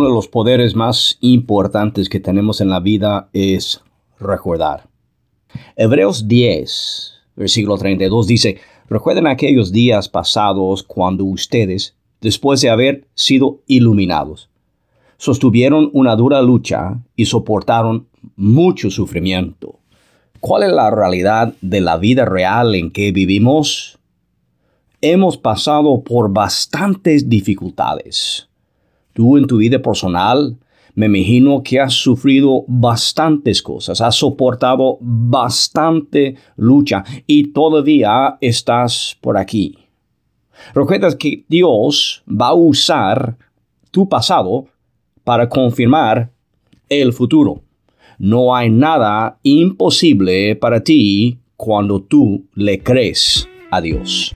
los poderes más importantes que tenemos en la vida es recordar. Hebreos 10, versículo 32 dice, recuerden aquellos días pasados cuando ustedes, después de haber sido iluminados, sostuvieron una dura lucha y soportaron mucho sufrimiento. ¿Cuál es la realidad de la vida real en que vivimos? Hemos pasado por bastantes dificultades. Tú en tu vida personal, me imagino que has sufrido bastantes cosas, has soportado bastante lucha y todavía estás por aquí. Recuerda que Dios va a usar tu pasado para confirmar el futuro. No hay nada imposible para ti cuando tú le crees a Dios.